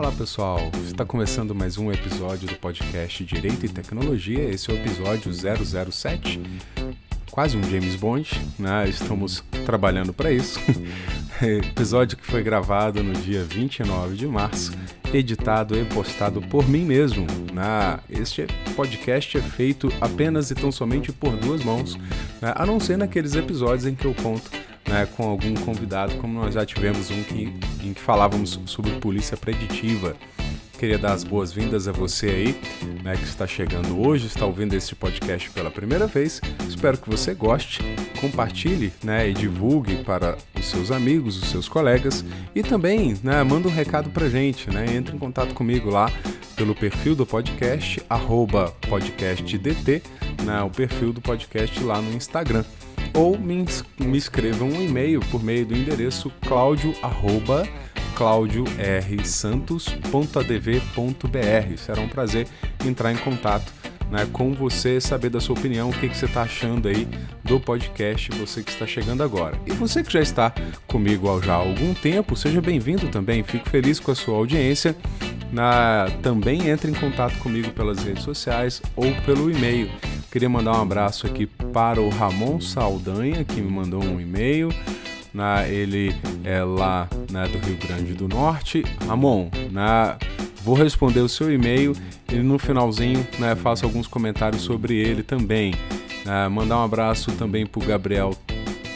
Olá pessoal, está começando mais um episódio do podcast Direito e Tecnologia. Esse é o episódio 007, quase um James Bond, né? Estamos trabalhando para isso. episódio que foi gravado no dia 29 de março, editado e postado por mim mesmo. Né? Este podcast é feito apenas e tão somente por duas mãos, né? a não ser naqueles episódios em que eu conto né, com algum convidado, como nós já tivemos um que, em que falávamos sobre polícia preditiva. Queria dar as boas-vindas a você aí, né, que está chegando hoje, está ouvindo esse podcast pela primeira vez. Espero que você goste, compartilhe né, e divulgue para os seus amigos, os seus colegas e também né, manda um recado para gente, né, entre em contato comigo lá pelo perfil do podcast, podcastdt, né, o perfil do podcast lá no Instagram ou me, me escrevam um e-mail por meio do endereço claudio@claudiorsantos.adv.br. Será um prazer entrar em contato né, com você, saber da sua opinião, o que, que você está achando aí do podcast, você que está chegando agora. E você que já está comigo já há algum tempo, seja bem-vindo também, fico feliz com a sua audiência. Na, também entre em contato comigo pelas redes sociais ou pelo e-mail Queria mandar um abraço aqui para o Ramon Saldanha, que me mandou um e-mail. Na, ele é lá né, do Rio Grande do Norte. Ramon, na, vou responder o seu e-mail e no finalzinho né, faço alguns comentários sobre ele também. Uh, mandar um abraço também para o Gabriel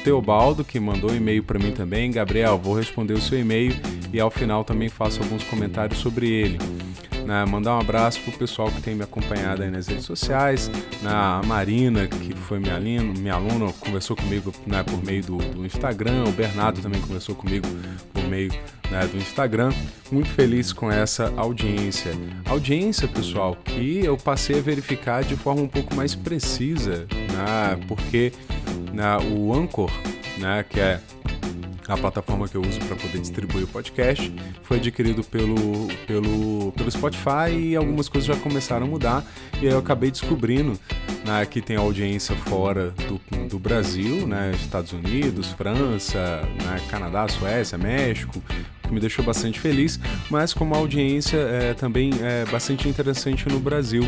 Teobaldo, que mandou um e-mail para mim também. Gabriel, vou responder o seu e-mail e ao final também faço alguns comentários sobre ele. Né, mandar um abraço pro pessoal que tem me acompanhado aí nas redes sociais, na né, Marina, que foi minha aluna, minha aluna conversou comigo né, por meio do, do, Instagram, o Bernardo também conversou comigo por meio né, do Instagram. Muito feliz com essa audiência. Audiência, pessoal, que eu passei a verificar de forma um pouco mais precisa, né, porque né, o Anchor, né, que é a plataforma que eu uso para poder distribuir o podcast. Foi adquirido pelo, pelo, pelo Spotify e algumas coisas já começaram a mudar. E aí eu acabei descobrindo né, que tem audiência fora do, do Brasil, né, Estados Unidos, França, né, Canadá, Suécia, México, que me deixou bastante feliz, mas com uma audiência é, também é, bastante interessante no Brasil.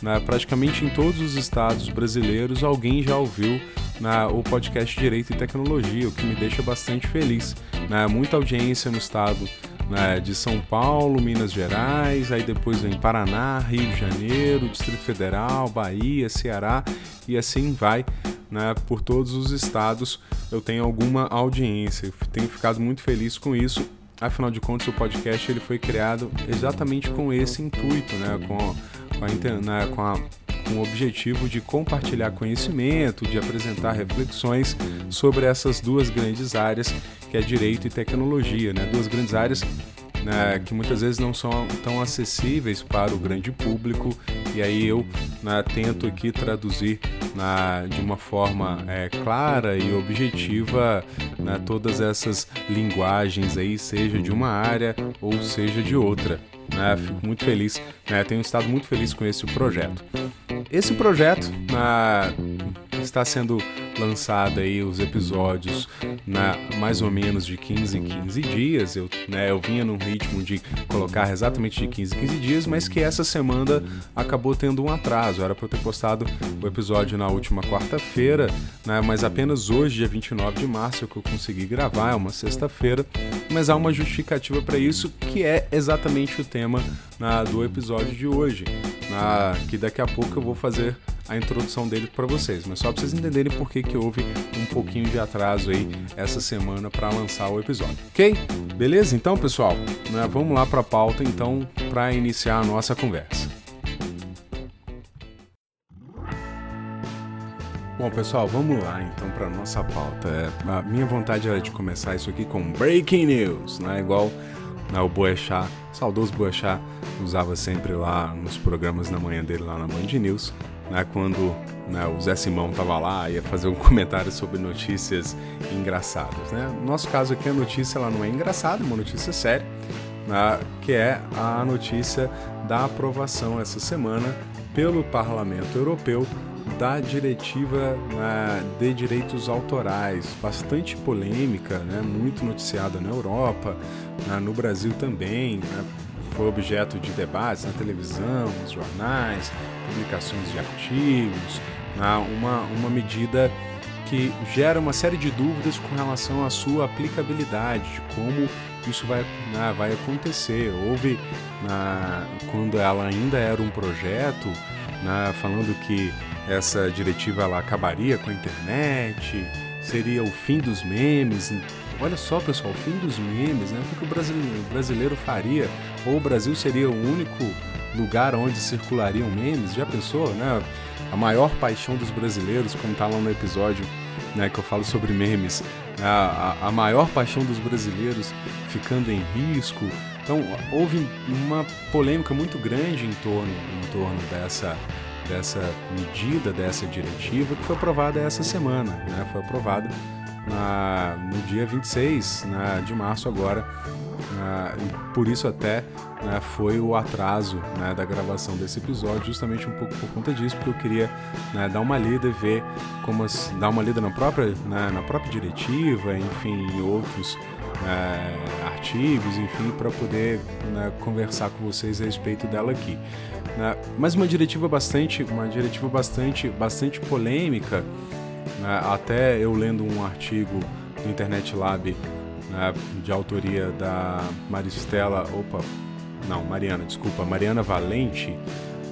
Né, praticamente em todos os estados brasileiros alguém já ouviu né, o podcast Direito e Tecnologia, o que me deixa bastante feliz. Né, muita audiência no estado né, de São Paulo, Minas Gerais, aí depois vem Paraná, Rio de Janeiro, Distrito Federal, Bahia, Ceará e assim vai. Né, por todos os estados eu tenho alguma audiência. Tenho ficado muito feliz com isso. Afinal de contas, o podcast ele foi criado exatamente com esse intuito, né, com, com, a, né, com a com o objetivo de compartilhar conhecimento, de apresentar reflexões sobre essas duas grandes áreas, que é direito e tecnologia, né? Duas grandes áreas né, que muitas vezes não são tão acessíveis para o grande público e aí eu né, tento aqui traduzir na, de uma forma é, clara e objetiva né, todas essas linguagens aí, seja de uma área ou seja de outra. Né? Fico muito feliz, né? tenho estado muito feliz com esse projeto. Esse projeto na, está sendo lançado aí os episódios na mais ou menos de 15 em 15 dias. Eu, né, eu vinha num ritmo de colocar exatamente de 15 em 15 dias, mas que essa semana acabou tendo um atraso. Era para eu ter postado o episódio na última quarta-feira, né, mas apenas hoje, dia 29 de março, que eu consegui gravar, é uma sexta-feira. Mas há uma justificativa para isso, que é exatamente o tema na, do episódio de hoje, na, que daqui a pouco eu vou fazer a introdução dele para vocês, mas só para vocês entenderem por que, que houve um pouquinho de atraso aí essa semana para lançar o episódio, ok? Beleza? Então, pessoal, né, vamos lá para a pauta então para iniciar a nossa conversa. Bom, pessoal, vamos lá então para nossa pauta. É, a minha vontade era de começar isso aqui com breaking news, né? Igual né, o Boechat, saudoso Boechat, usava sempre lá nos programas na manhã dele lá na Band News né, quando né, o Zé Simão estava lá, ia fazer um comentário sobre notícias engraçadas. Né? No nosso caso aqui, a notícia ela não é engraçada, é uma notícia séria, né, que é a notícia da aprovação essa semana pelo Parlamento Europeu da diretiva né, de direitos autorais, bastante polêmica, né, muito noticiada na Europa, né, no Brasil também. Né, foi objeto de debates na televisão, nos jornais, publicações de artigos, né? uma, uma medida que gera uma série de dúvidas com relação à sua aplicabilidade, de como isso vai, né, vai acontecer. Houve, na, quando ela ainda era um projeto, né, falando que essa diretiva ela acabaria com a internet, seria o fim dos memes. Olha só, pessoal, o fim dos memes, né? O que o brasileiro, o brasileiro faria? Ou o Brasil seria o único lugar onde circulariam memes? Já pensou, né? A maior paixão dos brasileiros, como está lá no episódio né, que eu falo sobre memes, a, a, a maior paixão dos brasileiros ficando em risco. Então, houve uma polêmica muito grande em torno, em torno dessa, dessa medida, dessa diretiva, que foi aprovada essa semana. Né? Foi aprovada na, no dia 26 né, de março agora. Uh, por isso até né, foi o atraso né, da gravação desse episódio, justamente um pouco por conta disso, porque eu queria né, dar uma lida e ver como as, dar uma lida na própria, né, na própria diretiva, enfim, em outros né, artigos, enfim, para poder né, conversar com vocês a respeito dela aqui. Né. Mas uma diretiva bastante, uma diretiva bastante, bastante polêmica. Né, até eu lendo um artigo do Internet Lab né, de autoria da Maristela, opa, não, Mariana, desculpa, Mariana Valente.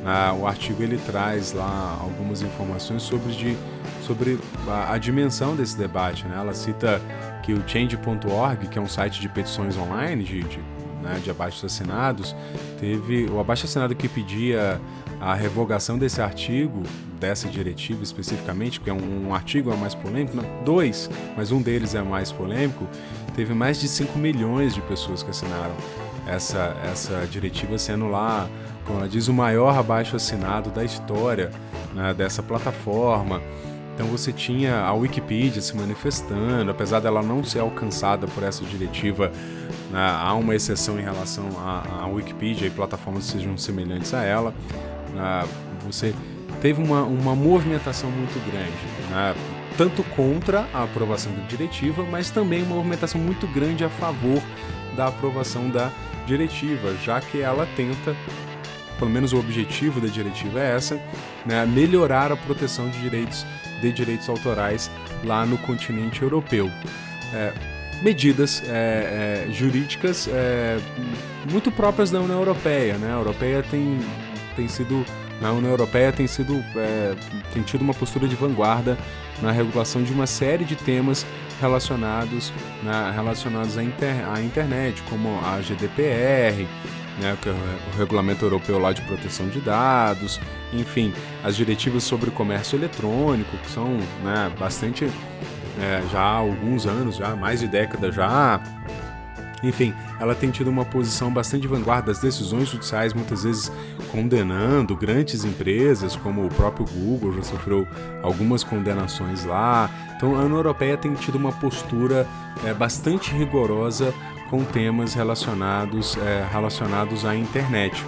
Né, o artigo ele traz lá algumas informações sobre, de, sobre a, a dimensão desse debate. Né? Ela cita que o Change.org, que é um site de petições online, de, de, né, de assinados, teve o abaixo assinado que pedia a revogação desse artigo, dessa diretiva especificamente, porque é um, um artigo é mais polêmico, não, dois, mas um deles é mais polêmico, teve mais de 5 milhões de pessoas que assinaram essa, essa diretiva, sendo lá, como ela diz, o maior abaixo assinado da história né, dessa plataforma. Então você tinha a Wikipedia se manifestando, apesar dela não ser alcançada por essa diretiva, né, há uma exceção em relação à, Wikipedia e plataformas que sejam semelhantes a ela. Né, você teve uma, uma movimentação muito grande, né, tanto contra a aprovação da diretiva, mas também uma movimentação muito grande a favor da aprovação da diretiva, já que ela tenta pelo menos o objetivo da diretiva é essa, né, melhorar a proteção de direitos de direitos autorais lá no continente europeu. É, medidas é, é, jurídicas é, muito próprias da União Europeia. Né? A Europeia tem, tem sido a União Europeia tem sido é, tem tido uma postura de vanguarda na regulação de uma série de temas relacionados na, relacionados à, inter, à internet, como a GDPR, né, é o Regulamento Europeu lá de Proteção de Dados, enfim, as diretivas sobre comércio eletrônico, que são né, bastante é, já há alguns anos, já mais de década já. Enfim, ela tem tido uma posição bastante vanguarda das decisões judiciais, muitas vezes condenando grandes empresas, como o próprio Google já sofreu algumas condenações lá. Então, a União Europeia tem tido uma postura é, bastante rigorosa com temas relacionados, é, relacionados à internet.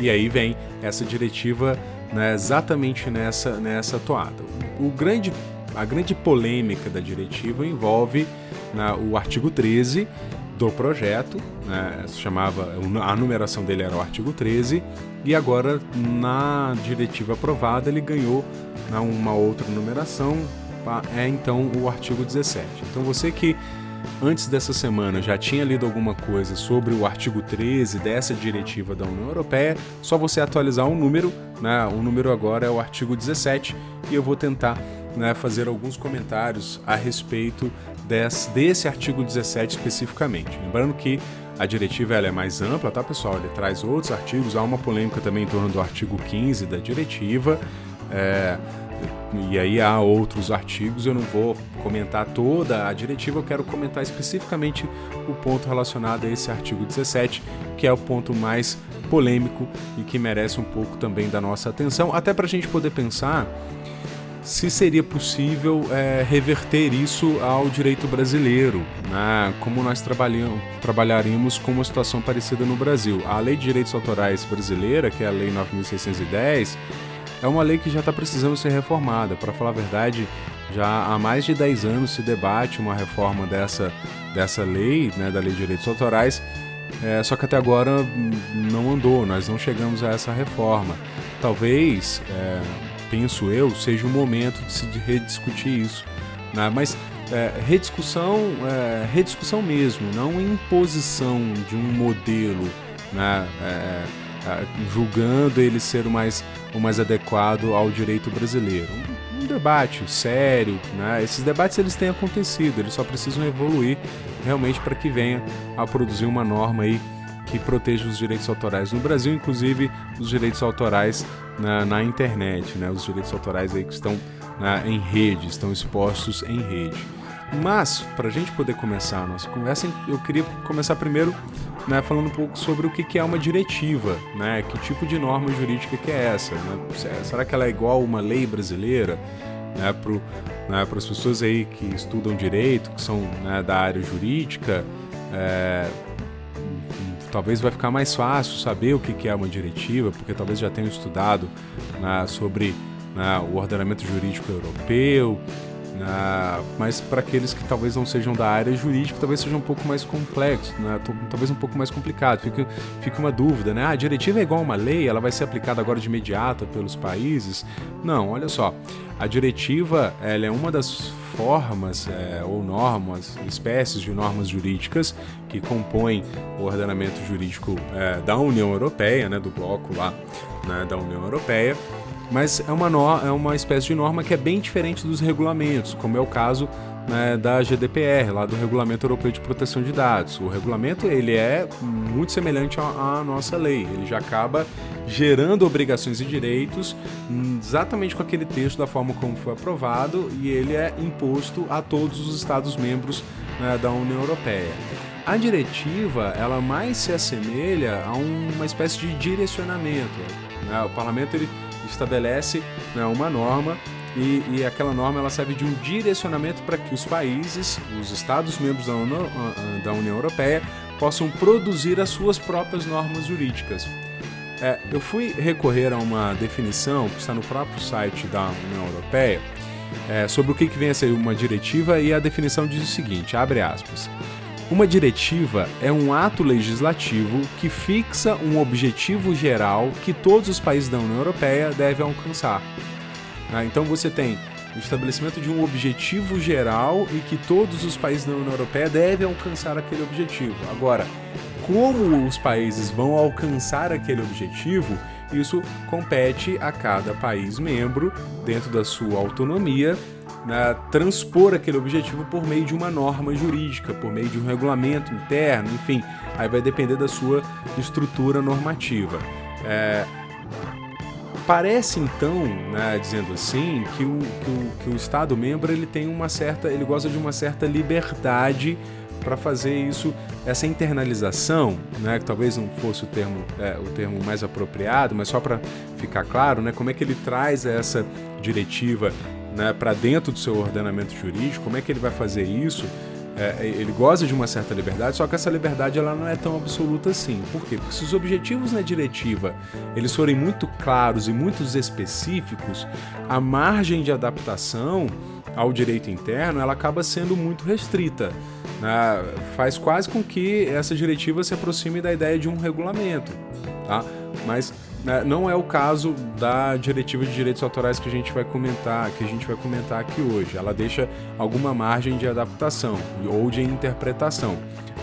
E aí vem essa diretiva né, exatamente nessa, nessa toada. O grande, a grande polêmica da diretiva envolve né, o artigo 13 do projeto, né, se chamava, a numeração dele era o artigo 13, e agora na diretiva aprovada ele ganhou né, uma outra numeração, é então o artigo 17. Então você que antes dessa semana já tinha lido alguma coisa sobre o artigo 13 dessa diretiva da União Europeia, só você atualizar o um número, né? O número agora é o artigo 17 e eu vou tentar né, fazer alguns comentários a respeito desse, desse artigo 17 especificamente. Lembrando que a diretiva ela é mais ampla, tá pessoal? Ele traz outros artigos, há uma polêmica também em torno do artigo 15 da diretiva. É, e aí há outros artigos, eu não vou comentar toda a diretiva, eu quero comentar especificamente o ponto relacionado a esse artigo 17, que é o ponto mais polêmico e que merece um pouco também da nossa atenção, até para a gente poder pensar se seria possível é, reverter isso ao direito brasileiro, né? como nós trabalharíamos com uma situação parecida no Brasil. A Lei de Direitos Autorais brasileira, que é a Lei 9610, é uma lei que já está precisando ser reformada. Para falar a verdade, já há mais de 10 anos se debate uma reforma dessa, dessa lei, né, da Lei de Direitos Autorais, é, só que até agora não andou, nós não chegamos a essa reforma. Talvez, é, penso eu, seja o momento de se rediscutir isso. Né? Mas é, rediscussão, é, rediscussão mesmo, não imposição de um modelo, né? É, é, julgando ele ser o mais, o mais adequado ao direito brasileiro. Um, um debate sério, né? esses debates eles têm acontecido, eles só precisam evoluir realmente para que venha a produzir uma norma aí que proteja os direitos autorais no Brasil, inclusive os direitos autorais na, na internet, né? os direitos autorais aí que estão né, em rede, estão expostos em rede. Mas, para a gente poder começar a nossa conversa, eu queria começar primeiro né, falando um pouco sobre o que é uma diretiva, né? que tipo de norma jurídica que é essa. Né? Será que ela é igual uma lei brasileira? Né, para né, as pessoas aí que estudam direito, que são né, da área jurídica, é, talvez vai ficar mais fácil saber o que é uma diretiva, porque talvez já tenham estudado né, sobre né, o ordenamento jurídico europeu, né, mas para aqueles que talvez não sejam da área jurídica, talvez seja um pouco mais complexo, né, talvez um pouco mais complicado. Fica, fica uma dúvida, né? Ah, a diretiva é igual a uma lei, ela vai ser aplicada agora de imediato pelos países? Não, olha só. A diretiva ela é uma das formas é, ou normas, espécies de normas jurídicas que compõem o ordenamento jurídico é, da União Europeia, né, do bloco lá né, da União Europeia mas é uma, no, é uma espécie de norma que é bem diferente dos regulamentos, como é o caso né, da GDPR, lá do Regulamento Europeu de Proteção de Dados. O regulamento ele é muito semelhante à, à nossa lei, ele já acaba gerando obrigações e direitos hum, exatamente com aquele texto da forma como foi aprovado e ele é imposto a todos os Estados-membros né, da União Europeia. A diretiva ela mais se assemelha a uma espécie de direcionamento. Né? O parlamento ele estabelece né, uma norma e, e, aquela norma ela serve de um direcionamento para que os países, os Estados-membros da, da, União Europeia, possam produzir as suas próprias normas jurídicas. É, eu fui recorrer a uma definição que está no próprio site da União Europeia é, sobre o que, que vem a ser uma diretiva e a definição diz o seguinte, abre aspas, uma diretiva é um ato legislativo que fixa um objetivo geral que todos os países da União Europeia devem alcançar. Ah, então você tem o estabelecimento de um objetivo geral e que todos os países da União Europeia devem alcançar aquele objetivo. Agora, como os países vão alcançar aquele objetivo, isso compete a cada país membro, dentro da sua autonomia, né, transpor aquele objetivo por meio de uma norma jurídica, por meio de um regulamento interno, enfim, aí vai depender da sua estrutura normativa. É, parece então, né, dizendo assim, que o, que o, que o Estado membro ele tem uma certa, ele gosta de uma certa liberdade para fazer isso, essa internalização, né, que talvez não fosse o termo, é, o termo mais apropriado, mas só para ficar claro, né, como é que ele traz essa diretiva né, para dentro do seu ordenamento jurídico, como é que ele vai fazer isso? É, ele goza de uma certa liberdade, só que essa liberdade ela não é tão absoluta assim. Por quê? Porque se os objetivos na diretiva eles forem muito claros e muito específicos, a margem de adaptação ao direito interno ela acaba sendo muito restrita. Né? Faz quase com que essa diretiva se aproxime da ideia de um regulamento. Tá? Mas né, não é o caso da diretiva de direitos autorais que a gente vai comentar, que a gente vai comentar aqui hoje. Ela deixa alguma margem de adaptação ou de interpretação.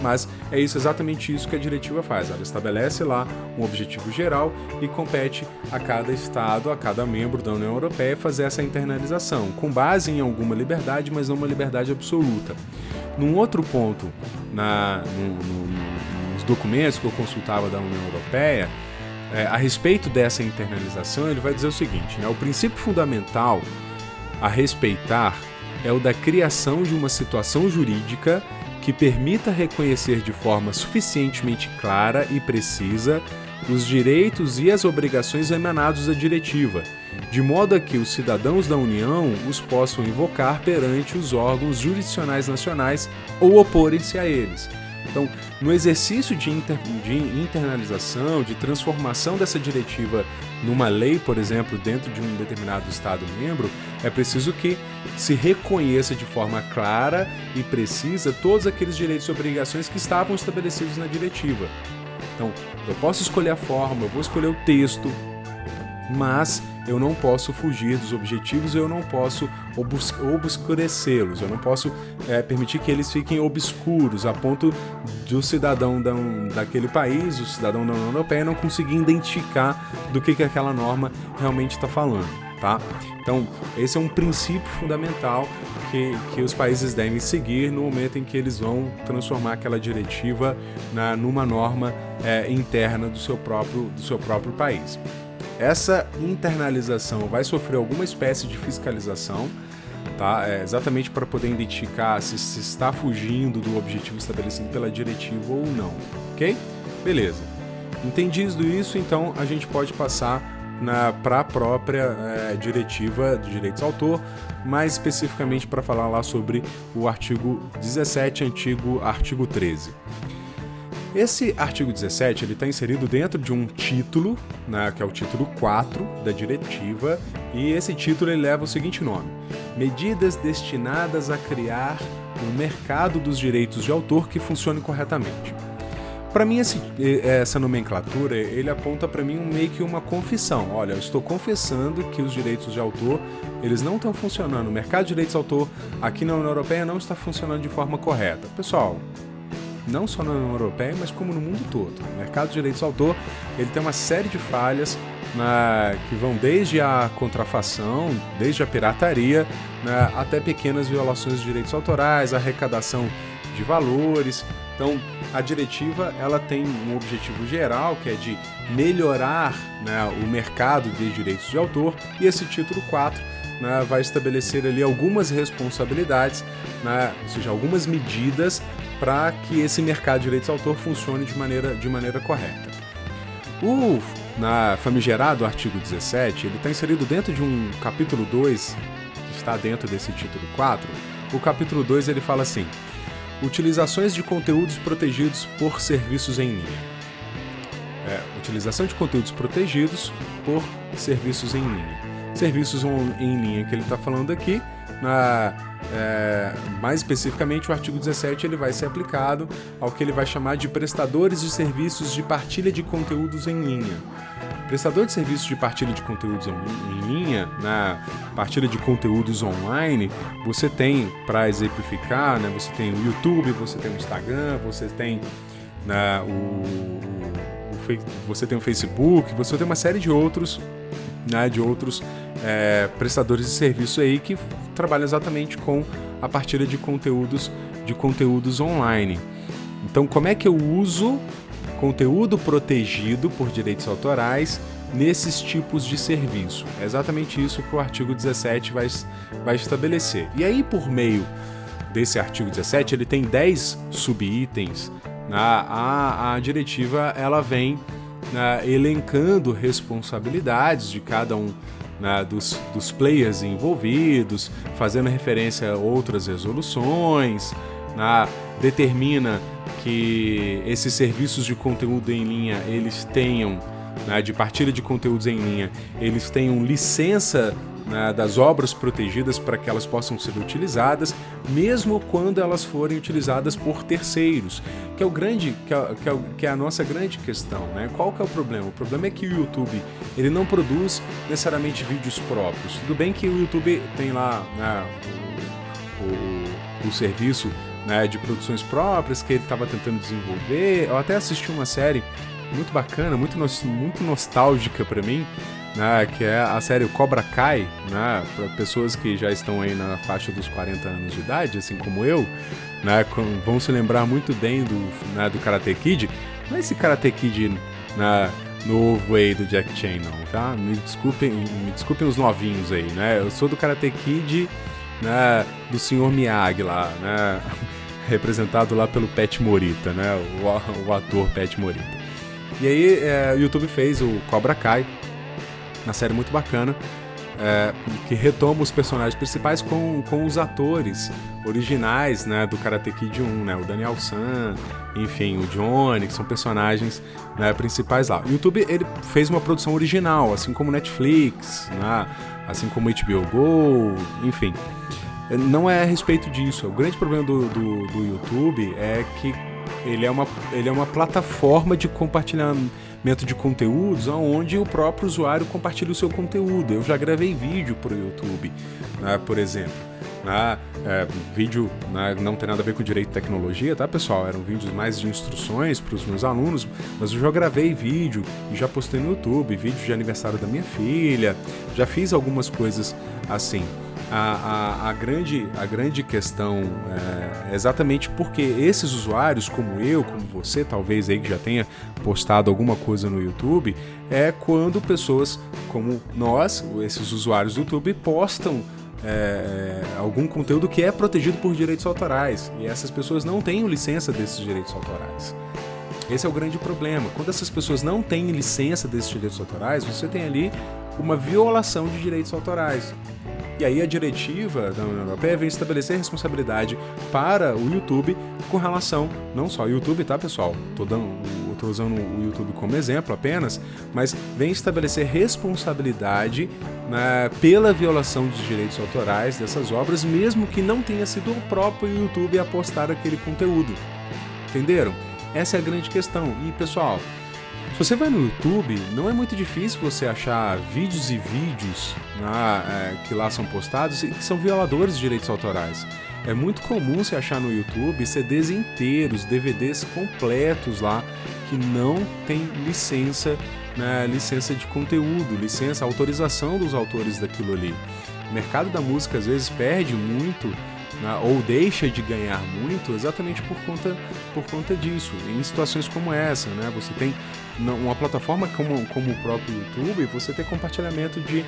Mas é isso exatamente isso que a diretiva faz. Ela estabelece lá um objetivo geral e compete a cada estado, a cada membro da União Europeia fazer essa internalização, com base em alguma liberdade, mas não uma liberdade absoluta. Num outro ponto, na, no, no, nos documentos que eu consultava da União Europeia, é, a respeito dessa internalização, ele vai dizer o seguinte: né, o princípio fundamental a respeitar é o da criação de uma situação jurídica que permita reconhecer de forma suficientemente clara e precisa os direitos e as obrigações emanados da diretiva, de modo a que os cidadãos da União os possam invocar perante os órgãos jurisdicionais nacionais ou oporem-se a eles. Então, no exercício de, inter, de internalização, de transformação dessa diretiva numa lei, por exemplo, dentro de um determinado Estado membro, é preciso que se reconheça de forma clara e precisa todos aqueles direitos e obrigações que estavam estabelecidos na diretiva. Então, eu posso escolher a forma, eu vou escolher o texto, mas eu não posso fugir dos objetivos, eu não posso obscurecê-los, eu não posso é, permitir que eles fiquem obscuros a ponto do cidadão da, daquele país, o cidadão da União Europeia, não conseguir identificar do que, que aquela norma realmente está falando. Tá? Então, esse é um princípio fundamental que, que os países devem seguir no momento em que eles vão transformar aquela diretiva na, numa norma é, interna do seu próprio, do seu próprio país. Essa internalização vai sofrer alguma espécie de fiscalização, tá? É exatamente para poder identificar se, se está fugindo do objetivo estabelecido pela diretiva ou não, ok? Beleza. Entendido isso, então a gente pode passar para a própria é, diretiva de direitos de autor, mais especificamente para falar lá sobre o artigo 17, antigo artigo 13. Esse artigo 17 ele está inserido dentro de um título, né, que é o título 4 da diretiva, e esse título ele leva o seguinte nome: Medidas destinadas a criar um mercado dos direitos de autor que funcione corretamente. Para mim esse, essa nomenclatura ele aponta para mim um, meio que uma confissão. Olha, eu estou confessando que os direitos de autor eles não estão funcionando. O mercado de direitos de autor aqui na União Europeia não está funcionando de forma correta. Pessoal, não só na União Europeia, mas como no mundo todo. O mercado de direitos de autor ele tem uma série de falhas né, que vão desde a contrafação, desde a pirataria, né, até pequenas violações de direitos autorais, arrecadação de valores. Então, a diretiva ela tem um objetivo geral que é de melhorar né, o mercado de direitos de autor e esse título 4 né, vai estabelecer ali algumas responsabilidades, né, ou seja, algumas medidas para que esse mercado de direitos de autor funcione de maneira, de maneira correta. O na famigerado artigo 17, ele está inserido dentro de um capítulo 2, que está dentro desse título 4. O capítulo 2 ele fala assim: Utilizações de conteúdos protegidos por serviços em linha. É, utilização de conteúdos protegidos por serviços em linha. Serviços em linha que ele está falando aqui na, é, mais especificamente, o artigo 17 ele vai ser aplicado ao que ele vai chamar de prestadores de serviços de partilha de conteúdos em linha. Prestador de serviços de partilha de conteúdos em linha, na partilha de conteúdos online, você tem, para exemplificar, né, você tem o YouTube, você tem o Instagram, você tem né, o, o, o, você tem o Facebook, você tem uma série de outros, né, de outros é, prestadores de serviço aí que trabalham exatamente com a partilha de conteúdos de conteúdos online. Então, como é que eu uso conteúdo protegido por direitos autorais nesses tipos de serviço? É exatamente isso que o artigo 17 vai, vai estabelecer. E aí, por meio desse artigo 17, ele tem 10 subitens. A, a, a diretiva ela vem né, elencando responsabilidades de cada um né, dos, dos players envolvidos, fazendo referência a outras resoluções, né, determina que esses serviços de conteúdo em linha eles tenham né, de partilha de conteúdos em linha, eles tenham licença né, das obras protegidas para que elas possam ser utilizadas, mesmo quando elas forem utilizadas por terceiros, que é o grande, que é, que é, que é a nossa grande questão, né? Qual que é o problema? O problema é que o YouTube ele não produz necessariamente vídeos próprios. Tudo bem que o YouTube tem lá né, o, o, o serviço né, de produções próprias que ele estava tentando desenvolver. Eu até assisti uma série muito bacana, muito, muito nostálgica para mim, né, que é a série Cobra Kai, né, para pessoas que já estão aí na faixa dos 40 anos de idade, assim como eu, né, vão se lembrar muito bem do, né, do Karate Kid. Não é esse Karate Kid né, novo aí do Jack Chan, não, tá? Me desculpem, me desculpem os novinhos aí, né? Eu sou do Karate Kid, né, do Sr. Miyagi lá, né? Representado lá pelo Pet Morita, né? O, o ator Pet Morita. E aí, é, o YouTube fez o Cobra Kai, uma série muito bacana. é, que retoma os personagens principais com, com os atores originais né, do Karate Kid 1, né, o Daniel San, enfim, o Johnny, que são personagens né, principais lá. O YouTube ele fez uma produção original, assim como Netflix, né, assim como HBO Go, enfim. Não é a respeito disso. O grande problema do, do, do YouTube é que ele é, uma, ele é uma plataforma de compartilhamento de conteúdos onde o próprio usuário compartilha o seu conteúdo. Eu já gravei vídeo para o YouTube, né, por exemplo. Né, é, vídeo né, não tem nada a ver com direito de tecnologia, tá pessoal? Eram vídeos mais de instruções para os meus alunos, mas eu já gravei vídeo e já postei no YouTube, vídeo de aniversário da minha filha, já fiz algumas coisas assim. A, a, a, grande, a grande questão é exatamente porque esses usuários, como eu, como você, talvez aí que já tenha postado alguma coisa no YouTube, é quando pessoas como nós, esses usuários do YouTube, postam é, algum conteúdo que é protegido por direitos autorais e essas pessoas não têm licença desses direitos autorais. Esse é o grande problema. Quando essas pessoas não têm licença desses direitos autorais, você tem ali uma violação de direitos autorais. E aí a diretiva da União Europeia vem estabelecer responsabilidade para o YouTube com relação, não só ao YouTube, tá pessoal? Tô, dando, tô usando o YouTube como exemplo apenas, mas vem estabelecer responsabilidade né, pela violação dos direitos autorais dessas obras, mesmo que não tenha sido o próprio YouTube a postar aquele conteúdo. Entenderam? Essa é a grande questão. E pessoal, se você vai no YouTube, não é muito difícil você achar vídeos e vídeos né, é, que lá são postados e que são violadores de direitos autorais. É muito comum você achar no YouTube CDs inteiros, DVDs completos lá que não tem licença, né, licença de conteúdo, licença, autorização dos autores daquilo ali. O mercado da música às vezes perde muito né, ou deixa de ganhar muito exatamente por conta, por conta disso. Em situações como essa, né, você tem uma plataforma como, como o próprio YouTube, você tem compartilhamento de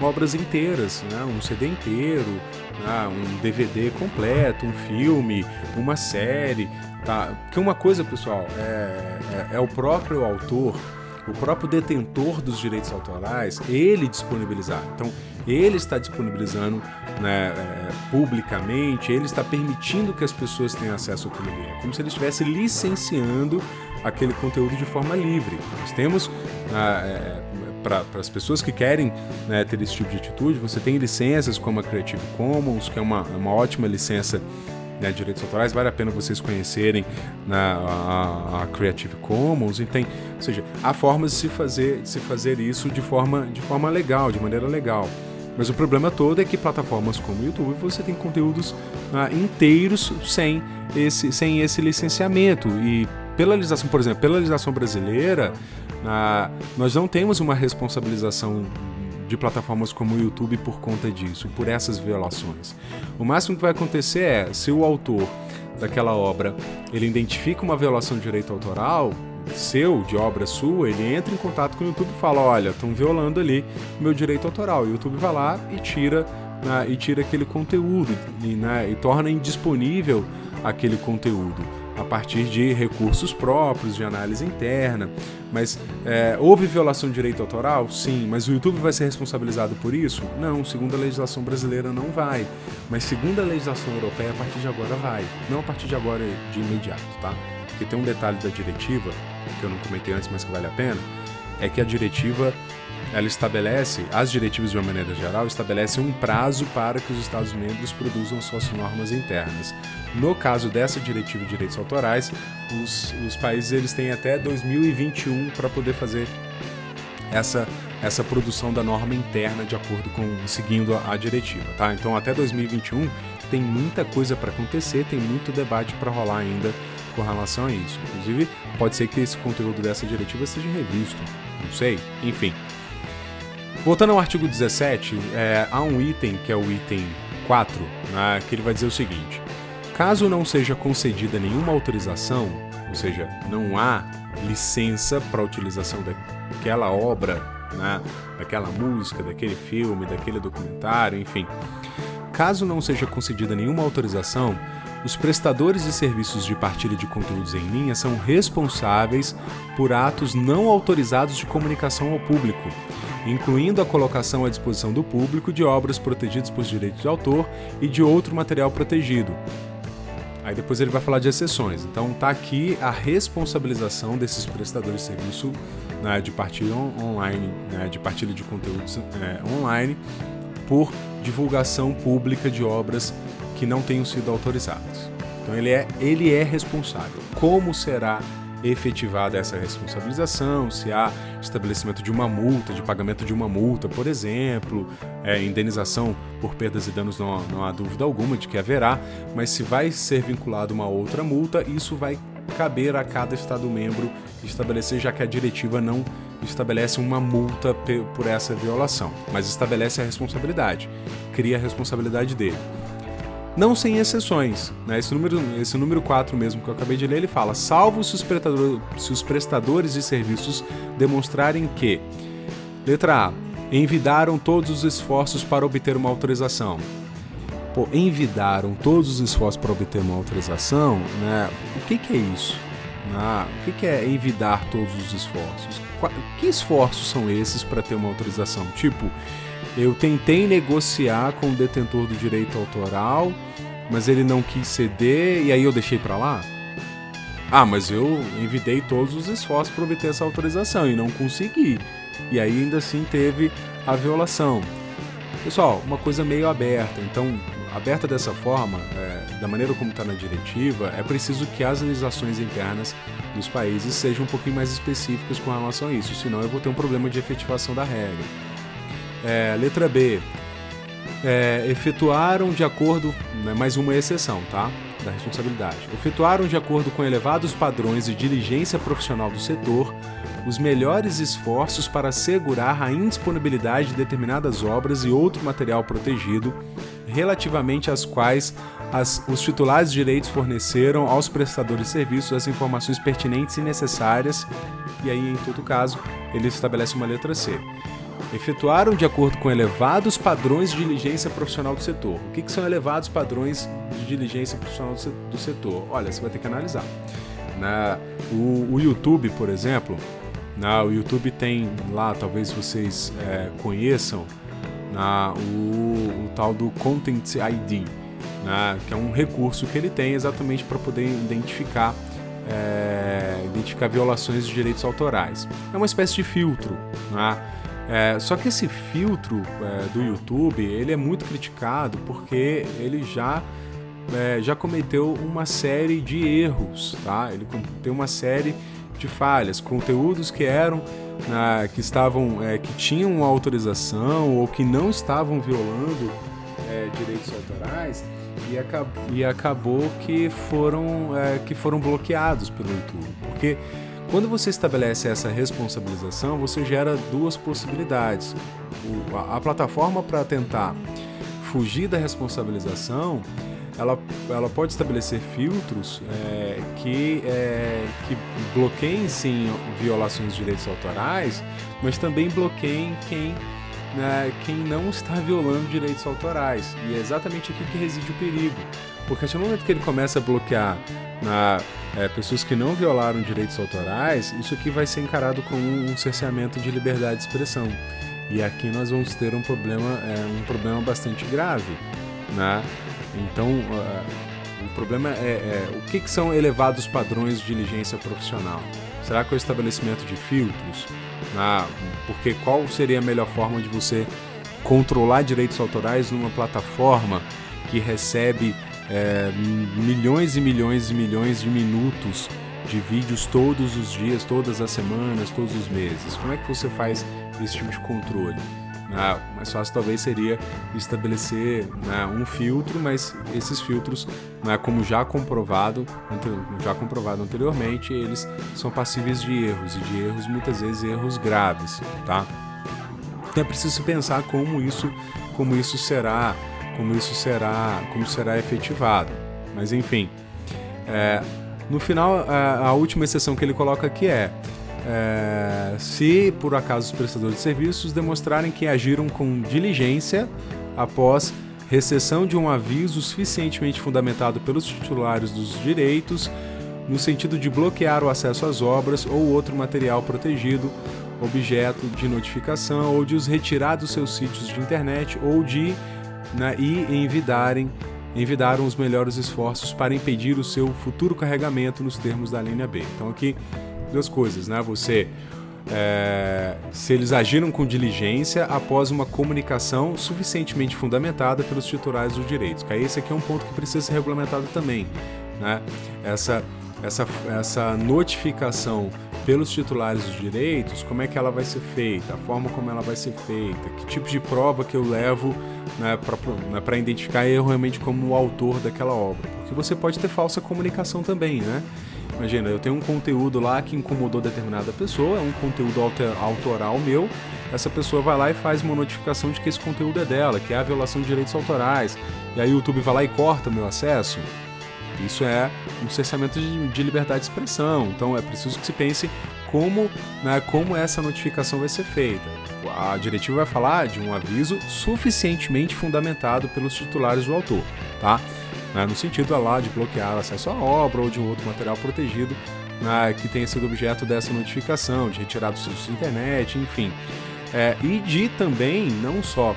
obras inteiras, né, um CD inteiro, né, um DVD completo, um filme, uma série. Tá? Que uma coisa, pessoal, é, é, é o próprio autor o próprio detentor dos direitos autorais, ele disponibilizar. Então, ele está disponibilizando né, é, publicamente, ele está permitindo que as pessoas tenham acesso àquilo ali. É como se ele estivesse licenciando aquele conteúdo de forma livre. Nós temos, ah, é, para as pessoas que querem né, ter esse tipo de atitude, você tem licenças como a Creative Commons, que é uma, uma ótima licença né, direitos autorais, vale a pena vocês conhecerem né, a, a, Creative Commons. E tem, ou seja, há formas de se fazer, de se fazer isso de forma, de forma legal, de maneira legal. Mas o problema todo é que plataformas como o YouTube você tem conteúdos ah, inteiros sem esse, sem esse licenciamento. E pela legislação, por exemplo, pela legislação brasileira, ah, nós não temos uma responsabilização de plataformas como o YouTube por conta disso, por essas violações. O máximo que vai acontecer é, se o autor daquela obra ele identifica uma violação de direito autoral, seu, de obra sua, ele entra em contato com o YouTube e fala: olha, estão violando ali o meu direito autoral. O YouTube vai lá e tira, né, e tira aquele conteúdo e, né, e torna indisponível aquele conteúdo a partir de recursos próprios, de análise interna. Mas é, houve violação de direito autoral? Sim. Mas o YouTube vai ser responsabilizado por isso? Não. Segundo a legislação brasileira, não vai. Mas segundo a legislação europeia, a partir de agora vai. Não a partir de agora de imediato, tá? Porque tem um detalhe da diretiva, que eu não comentei antes, mas que vale a pena, é que a diretiva ela estabelece, as diretivas de uma maneira geral, estabelecem um prazo para que os Estados-membros produzam suas normas internas. No caso dessa diretiva de direitos autorais, os, os países eles têm até 2021 para poder fazer essa, essa produção da norma interna de acordo com seguindo a, a diretiva, tá? Então até 2021 tem muita coisa para acontecer, tem muito debate para rolar ainda com relação a isso. Inclusive, pode ser que esse conteúdo dessa diretiva seja revisto, não sei, enfim. Voltando ao artigo 17, é, há um item que é o item 4, né, que ele vai dizer o seguinte: caso não seja concedida nenhuma autorização, ou seja, não há licença para a utilização daquela obra, né, daquela música, daquele filme, daquele documentário, enfim. Caso não seja concedida nenhuma autorização, os prestadores de serviços de partilha de conteúdos em linha são responsáveis por atos não autorizados de comunicação ao público, incluindo a colocação à disposição do público de obras protegidas por direitos de autor e de outro material protegido. Aí depois ele vai falar de exceções. Então tá aqui a responsabilização desses prestadores de serviço né, de partilha online, né, de partilha de conteúdos é, online por divulgação pública de obras que não tenham sido autorizadas. Então ele é, ele é responsável. Como será efetivada essa responsabilização, se há estabelecimento de uma multa, de pagamento de uma multa, por exemplo, é, indenização por perdas e danos, não, não há dúvida alguma de que haverá, mas se vai ser vinculado uma outra multa, isso vai caber a cada Estado-membro estabelecer, já que a diretiva não estabelece uma multa por essa violação, mas estabelece a responsabilidade, cria a responsabilidade dele não sem exceções. Né? Esse, número, esse número 4 mesmo que eu acabei de ler, ele fala: salvo se os, se os prestadores de serviços demonstrarem que, letra A, envidaram todos os esforços para obter uma autorização. Pô, envidaram todos os esforços para obter uma autorização, né? O que, que é isso? Ah, o que, que é envidar todos os esforços? Que esforços são esses para ter uma autorização? Tipo, eu tentei negociar com o detentor do direito autoral, mas ele não quis ceder e aí eu deixei para lá? Ah, mas eu envidei todos os esforços para obter essa autorização e não consegui. E aí ainda assim teve a violação. Pessoal, uma coisa meio aberta. Então, aberta dessa forma, é, da maneira como está na diretiva, é preciso que as legislações internas dos países sejam um pouquinho mais específicas com relação a isso, senão eu vou ter um problema de efetivação da regra. É, letra B. É, efetuaram de acordo, né, mais uma exceção, tá? Da responsabilidade. Efetuaram de acordo com elevados padrões de diligência profissional do setor os melhores esforços para assegurar a indisponibilidade de determinadas obras e outro material protegido, relativamente às quais as, os titulares de direitos forneceram aos prestadores de serviços as informações pertinentes e necessárias, e aí, em todo caso, ele estabelece uma letra C efetuaram de acordo com elevados padrões de diligência profissional do setor. O que, que são elevados padrões de diligência profissional do setor? Olha, você vai ter que analisar. Na, o, o YouTube, por exemplo, na, o YouTube tem lá, talvez vocês é, conheçam, na, o, o, tal do Content ID, né, que é um recurso que ele tem exatamente para poder identificar é, identificar violações de direitos autorais. É uma espécie de filtro. Né? É, só que esse filtro é, do YouTube ele é muito criticado porque ele já é, já cometeu uma série de erros, tá? Ele tem uma série de falhas, conteúdos que eram né, que estavam é, que tinham autorização ou que não estavam violando é, direitos autorais e, acab e acabou que foram é, que foram bloqueados pelo YouTube, porque quando você estabelece essa responsabilização, você gera duas possibilidades. O, a, a, plataforma para tentar fugir da responsabilização, ela, ela pode estabelecer filtros é, que, é, que bloqueiem sim violações de direitos autorais, mas também bloqueiem quem né, quem não está violando direitos autorais. E é exatamente aqui que reside o perigo. Porque no momento que ele começa a bloquear na, é, pessoas que não violaram direitos autorais, isso aqui vai ser encarado como um cerceamento de liberdade de expressão. E aqui nós vamos ter um problema, é, um problema bastante grave. Né? Então, uh, o problema é, é o que, que são elevados padrões de diligência profissional? Será que é o estabelecimento de filtros? Porque qual seria a melhor forma de você controlar direitos autorais numa plataforma que recebe é, milhões e milhões e milhões de minutos de vídeos todos os dias, todas as semanas, todos os meses? Como é que você faz esse tipo de controle? Ah, mais fácil talvez seria estabelecer né, um filtro, mas esses filtros, né, como já comprovado, já comprovado anteriormente, eles são passíveis de erros e de erros muitas vezes erros graves, tá? Então é preciso pensar como isso, como isso será, como isso será, como será efetivado. Mas enfim, é, no final a, a última exceção que ele coloca aqui é é, se por acaso os prestadores de serviços demonstrarem que agiram com diligência após recessão de um aviso suficientemente fundamentado pelos titulares dos direitos, no sentido de bloquear o acesso às obras ou outro material protegido, objeto de notificação ou de os retirar dos seus sítios de internet ou de né, e envidarem envidaram os melhores esforços para impedir o seu futuro carregamento nos termos da linha B. Então aqui duas coisas, né? Você é, se eles agiram com diligência após uma comunicação suficientemente fundamentada pelos titulares dos direitos. Que esse aqui é um ponto que precisa ser regulamentado também, né? Essa essa, essa notificação pelos titulares dos direitos, como é que ela vai ser feita, a forma como ela vai ser feita, que tipo de prova que eu levo né, para né, identificar eu realmente como o autor daquela obra. Porque você pode ter falsa comunicação também, né? Imagina, eu tenho um conteúdo lá que incomodou determinada pessoa, é um conteúdo autoral meu, essa pessoa vai lá e faz uma notificação de que esse conteúdo é dela, que é a violação de direitos autorais, e aí o YouTube vai lá e corta meu acesso. Isso é um cerceamento de, de, liberdade de expressão. Então é preciso que se pense como, né, como essa notificação vai ser feita. A diretiva vai falar de um aviso suficientemente fundamentado pelos titulares do autor, tá? Né, no sentido lá de bloquear acesso à obra ou de um outro material protegido né, que tenha sido objeto dessa notificação, de retirar dos sítios de internet, enfim. É, e de também, não só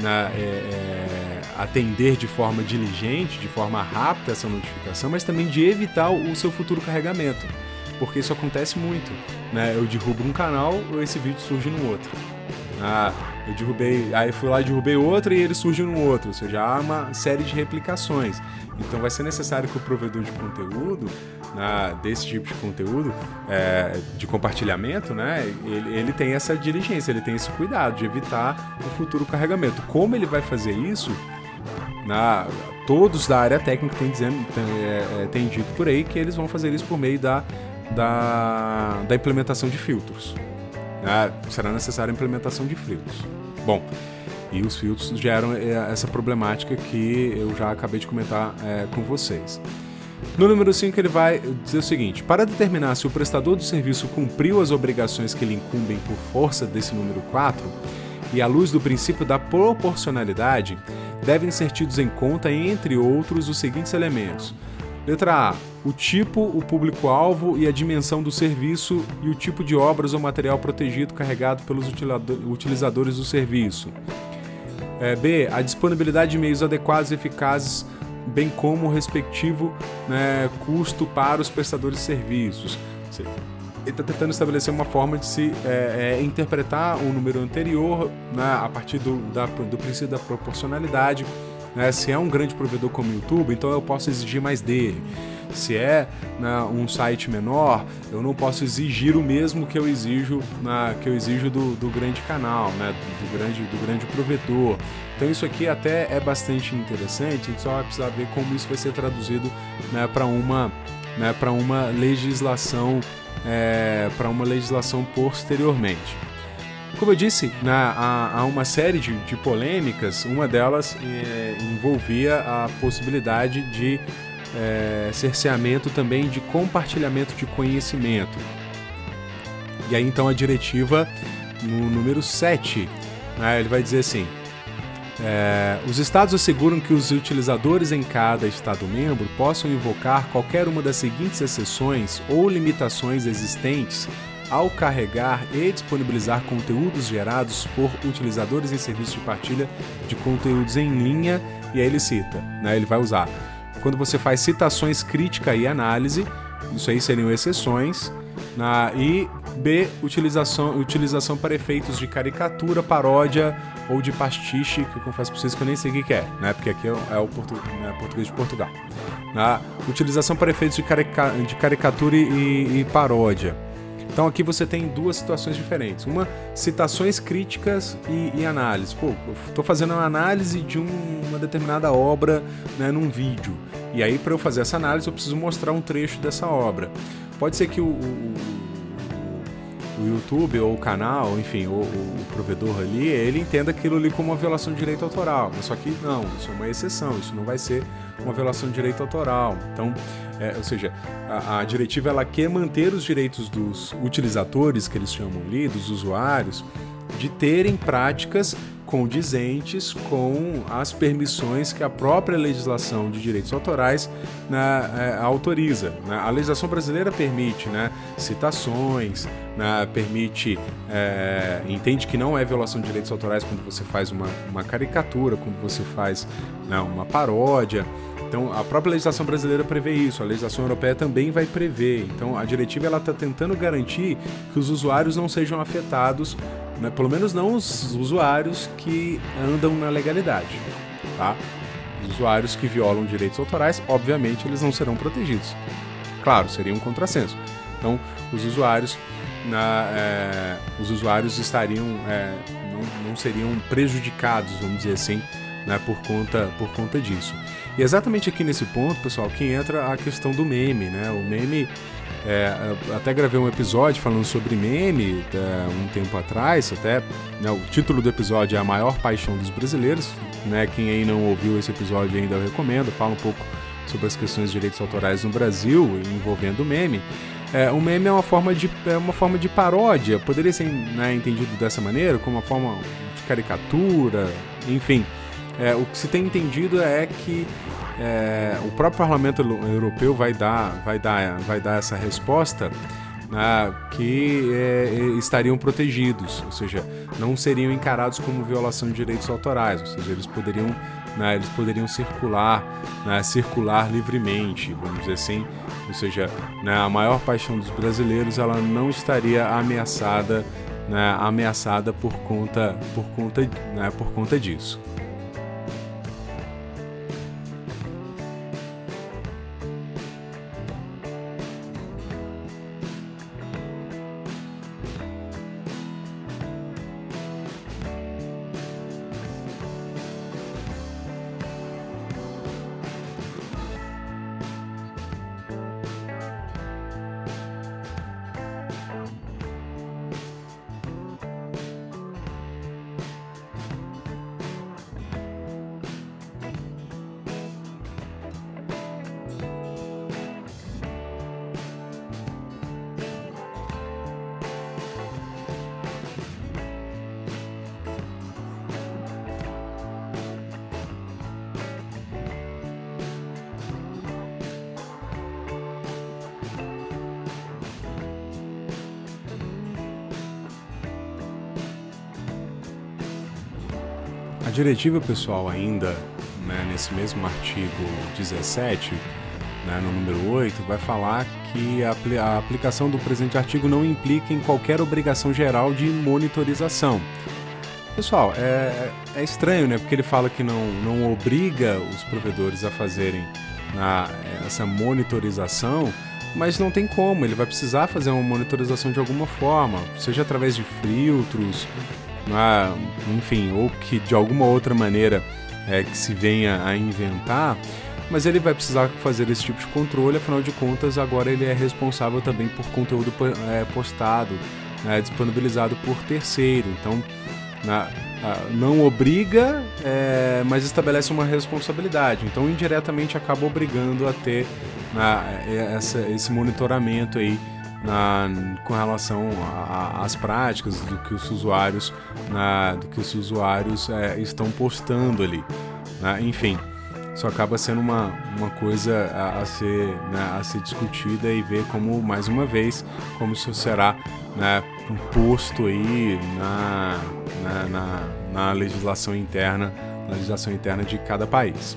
né, é, é, atender de forma diligente, de forma rápida essa notificação, mas também de evitar o seu futuro carregamento. Porque isso acontece muito. Né? Eu derrubo um canal, esse vídeo surge no outro. Ah, eu derrubei, aí fui lá e derrubei outro e ele surge no outro, ou seja, há uma série de replicações. Então vai ser necessário que o provedor de conteúdo, né, desse tipo de conteúdo, é, de compartilhamento, né, ele, ele tem essa diligência, ele tem esse cuidado de evitar o futuro carregamento. Como ele vai fazer isso? Na, todos da área técnica têm, dizendo, tem, é, é, tem dito por aí que eles vão fazer isso por meio da, da, da implementação de filtros. Né? Será necessária a implementação de filtros. Bom, e os filtros geram é, essa problemática que eu já acabei de comentar é, com vocês. No número 5, ele vai dizer o seguinte: para determinar se o prestador do serviço cumpriu as obrigações que lhe incumbem por força desse número 4, e à luz do princípio da proporcionalidade, devem ser tidos em conta, entre outros, os seguintes elementos. Letra A. O tipo, o público-alvo e a dimensão do serviço e o tipo de obras ou material protegido carregado pelos utilizadores do serviço. É, B. A disponibilidade de meios adequados e eficazes, bem como o respectivo né, custo para os prestadores de serviços. Ele está tentando estabelecer uma forma de se é, é, interpretar o número anterior né, a partir do, da, do princípio da proporcionalidade. Né, se é um grande provedor como o YouTube, então eu posso exigir mais dele. Se é né, um site menor, eu não posso exigir o mesmo que eu exijo, na, que eu exijo do, do grande canal, né, do, do, grande, do grande provedor. Então isso aqui até é bastante interessante, a gente só vai precisar ver como isso vai ser traduzido né, para uma, né, uma legislação é, para uma legislação posteriormente. Como eu disse, né, há, há, uma série de, de polêmicas, uma delas é, envolvia a possibilidade de é, cerceamento também de compartilhamento de conhecimento. E aí então a diretiva no número 7, né, ele vai dizer assim: é, os estados asseguram que os utilizadores em cada estado-membro possam invocar qualquer uma das seguintes exceções ou limitações existentes ao carregar e disponibilizar conteúdos gerados por utilizadores em serviços de partilha de conteúdos em linha, e aí ele cita, né, ele vai usar quando você faz citações, crítica e análise, isso aí seriam exceções. Na, e B, utilização, utilização para efeitos de caricatura, paródia ou de pastiche, que eu confesso para vocês que eu nem sei o que é, né? Porque aqui é o portu, né, português de Portugal. Na, utilização para efeitos de, carica, de caricatura e, e paródia. Então aqui você tem duas situações diferentes. Uma, citações críticas e, e análise. Pô, estou fazendo uma análise de um, uma determinada obra né, num vídeo. E aí, para eu fazer essa análise, eu preciso mostrar um trecho dessa obra. Pode ser que o, o, o YouTube ou o canal, enfim, o, o, provedor ali, ele entenda aquilo ali como uma violação de direito autoral. Mas só que não, isso é uma exceção, isso não vai ser uma violação de direito autoral. Então, é, ou seja, a, a, diretiva ela quer manter os direitos dos utilizadores, que eles chamam ali, dos usuários, de terem práticas condizentes com as permissões que a própria legislação de direitos autorais né, é, autoriza. Né? A legislação brasileira permite né, citações, né, permite, é, entende que não é violação de direitos autorais quando você faz uma, uma caricatura, quando você faz né, uma paródia. Então, a própria legislação brasileira prevê isso, a legislação europeia também vai prever. Então, a diretiva está tentando garantir que os usuários não sejam afetados, né, pelo menos não os usuários que andam na legalidade. Tá? Os usuários que violam direitos autorais, obviamente, eles não serão protegidos. Claro, seria um contrassenso. Então, os usuários, na, é, os usuários estariam, é, não, não seriam prejudicados, vamos dizer assim, né, por, conta, por conta disso. E exatamente aqui nesse ponto, pessoal, que entra a questão do meme, né? O meme, é, até gravei um episódio falando sobre meme é, um tempo atrás, até né, o título do episódio é A Maior Paixão dos Brasileiros, né? Quem aí não ouviu esse episódio ainda eu recomendo, fala um pouco sobre as questões de direitos autorais no Brasil envolvendo meme. É, o meme é uma forma de, é uma forma de paródia, poderia ser né, entendido dessa maneira, como uma forma de caricatura, enfim. É, o que se tem entendido é que é, o próprio Parlamento Europeu vai dar, vai dar, vai dar essa resposta né, que é, estariam protegidos, ou seja, não seriam encarados como violação de direitos autorais, ou seja, eles poderiam, né, eles poderiam circular, né, circular livremente, vamos dizer assim, ou seja, né, a maior paixão dos brasileiros ela não estaria ameaçada, né, ameaçada por conta, por conta, né, por conta disso. A diretiva, pessoal, ainda né, nesse mesmo artigo 17, né, no número 8, vai falar que a, a aplicação do presente artigo não implica em qualquer obrigação geral de monitorização. Pessoal, é, é, estranho, né? Porque ele fala que não, não obriga os provedores a fazerem na, essa monitorização, mas não tem como. Ele vai precisar fazer uma monitorização de alguma forma, seja através de filtros, ah, enfim, ou que de alguma outra maneira é, que se venha a inventar, mas ele vai precisar fazer esse tipo de controle, afinal de contas, agora ele é responsável também por conteúdo é, postado, né, disponibilizado por terceiro. Então, na, não obriga, é, mas estabelece uma responsabilidade. Então, indiretamente, acaba obrigando a ter né, essa, esse monitoramento aí na, com relação às práticas do que os usuários, na, do que os usuários é, estão postando ali. Né? Enfim, isso acaba sendo uma, uma coisa a, a ser, né, a ser discutida e ver como, mais uma vez, como isso será né, posto aí na, na, na, na legislação interna, na legislação interna de cada país.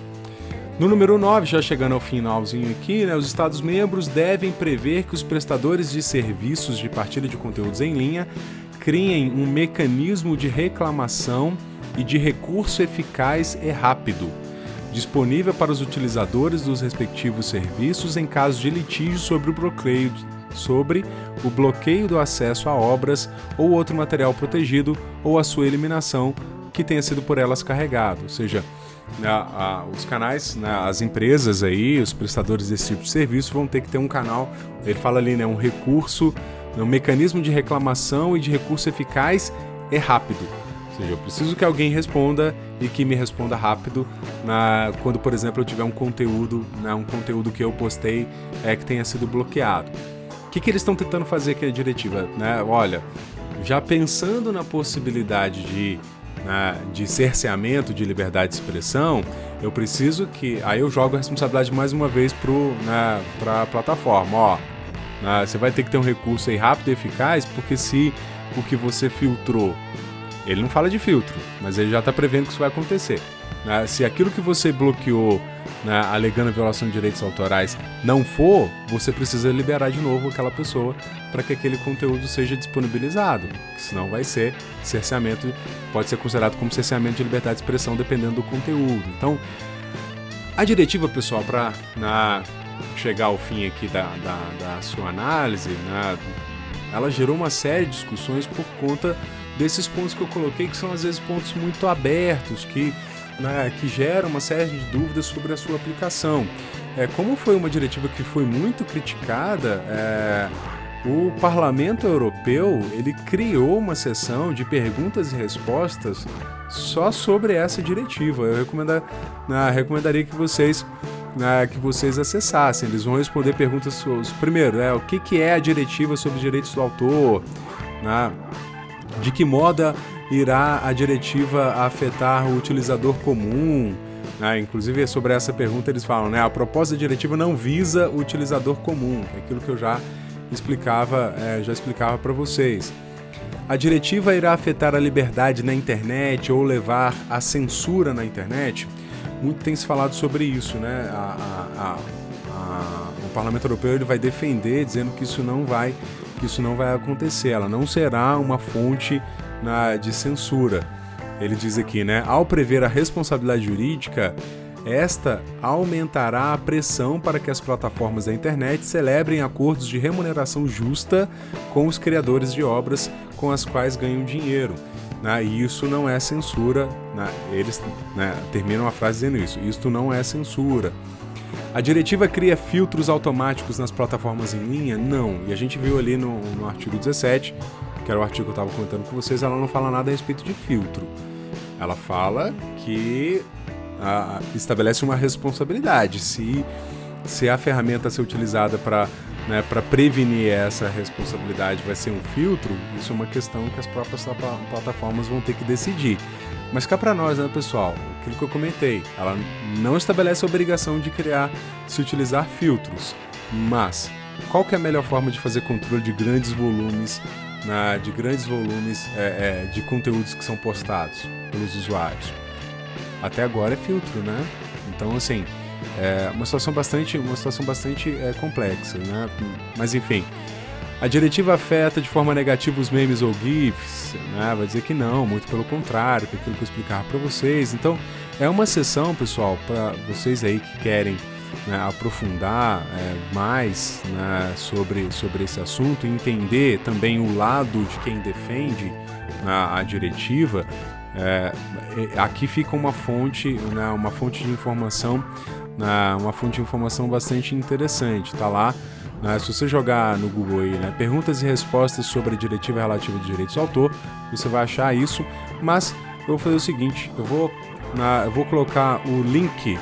No número 9, já chegando ao finalzinho aqui, né, os Estados-membros devem prever que os prestadores de serviços de partilha de conteúdos em linha criem um mecanismo de reclamação e de recurso eficaz e rápido, disponível para os utilizadores dos respectivos serviços em caso de litígio sobre o bloqueio, sobre o bloqueio do acesso a obras ou outro material protegido ou a sua eliminação que tenha sido por elas carregado, ou seja, né, a, os canais, né, as empresas aí, os prestadores desse tipo de serviço vão ter que ter um canal, ele fala ali, né, um recurso, um mecanismo de reclamação e de recurso eficaz e rápido. Ou seja, eu preciso que alguém responda e que me responda rápido na, quando, por exemplo, eu tiver um conteúdo, né, um conteúdo que eu postei é, que tenha sido bloqueado. O que, que eles estão tentando fazer aqui a diretiva? Né? Olha, já pensando na possibilidade de né, de cerceamento de liberdade de expressão, eu preciso que. Aí eu jogo a responsabilidade mais uma vez para né, a plataforma. Ó, né, você vai ter que ter um recurso aí rápido e eficaz, porque se o que você filtrou. Ele não fala de filtro, mas ele já está prevendo que isso vai acontecer. Né? Se aquilo que você bloqueou né, alegando violação de direitos autorais não for, você precisa liberar de novo aquela pessoa para que aquele conteúdo seja disponibilizado. Senão vai ser cerceamento, pode ser considerado como cerceamento de liberdade de expressão dependendo do conteúdo. Então, a diretiva, pessoal, para chegar ao fim aqui da, da, da sua análise, né, ela gerou uma série de discussões por conta desses pontos que eu coloquei, que são às vezes pontos muito abertos, que, né, que geram uma série de dúvidas sobre a sua aplicação. É, como foi uma diretiva que foi muito criticada, é, o Parlamento Europeu ele criou uma sessão de perguntas e respostas só sobre essa diretiva. Eu né, recomendaria que vocês né, que vocês acessassem. Eles vão responder perguntas primeiro, é, o que, que é a diretiva sobre direitos do autor, né, de que modo irá a diretiva afetar o utilizador comum. Né, inclusive, sobre essa pergunta, eles falam: né, a proposta da diretiva não visa o utilizador comum, é aquilo que eu já explicava, é, já explicava para vocês. A diretiva irá afetar a liberdade na internet ou levar à censura na internet? muito tem se falado sobre isso, né? A, a, a, o Parlamento Europeu ele vai defender, dizendo que isso não vai, que isso não vai acontecer. Ela não será uma fonte na, de censura. Ele diz aqui, né? Ao prever a responsabilidade jurídica, esta aumentará a pressão para que as plataformas da internet celebrem acordos de remuneração justa com os criadores de obras com as quais ganham dinheiro. Né? E isso não é censura. Né? Eles né, terminam a frase dizendo isso. Isto não é censura. A diretiva cria filtros automáticos nas plataformas em linha? Não. E a gente viu ali no, no artigo 17, que era o artigo que eu estava comentando com vocês, ela não fala nada a respeito de filtro. Ela fala que a, estabelece uma responsabilidade. Se, se a ferramenta ser utilizada para né, para prevenir essa responsabilidade vai ser um filtro, isso é uma questão que as próprias plataformas vão ter que decidir. Mas cá para nós, né, pessoal, aquilo que eu comentei, ela não estabelece a obrigação de criar, se utilizar filtros, mas qual que é a melhor forma de fazer controle de grandes volumes, né, de grandes volumes é, é, de conteúdos que são postados pelos usuários? Até agora é filtro, né? Então, assim, é uma situação bastante, uma situação bastante é, complexa, né? Mas enfim, a diretiva afeta de forma negativa os memes ou GIFs? Né? Vai dizer que não, muito pelo contrário, que é aquilo que eu explicava para vocês. Então, é uma sessão, pessoal, para vocês aí que querem né, aprofundar é, mais né, sobre, sobre esse assunto e entender também o lado de quem defende né, a diretiva. É, aqui fica uma fonte, né, uma fonte de informação né, uma fonte de informação bastante interessante. Tá lá, né, se você jogar no Google aí, né, perguntas e respostas sobre a diretiva relativa de direitos do autor, você vai achar isso. Mas eu vou fazer o seguinte, eu vou, na, eu vou colocar o link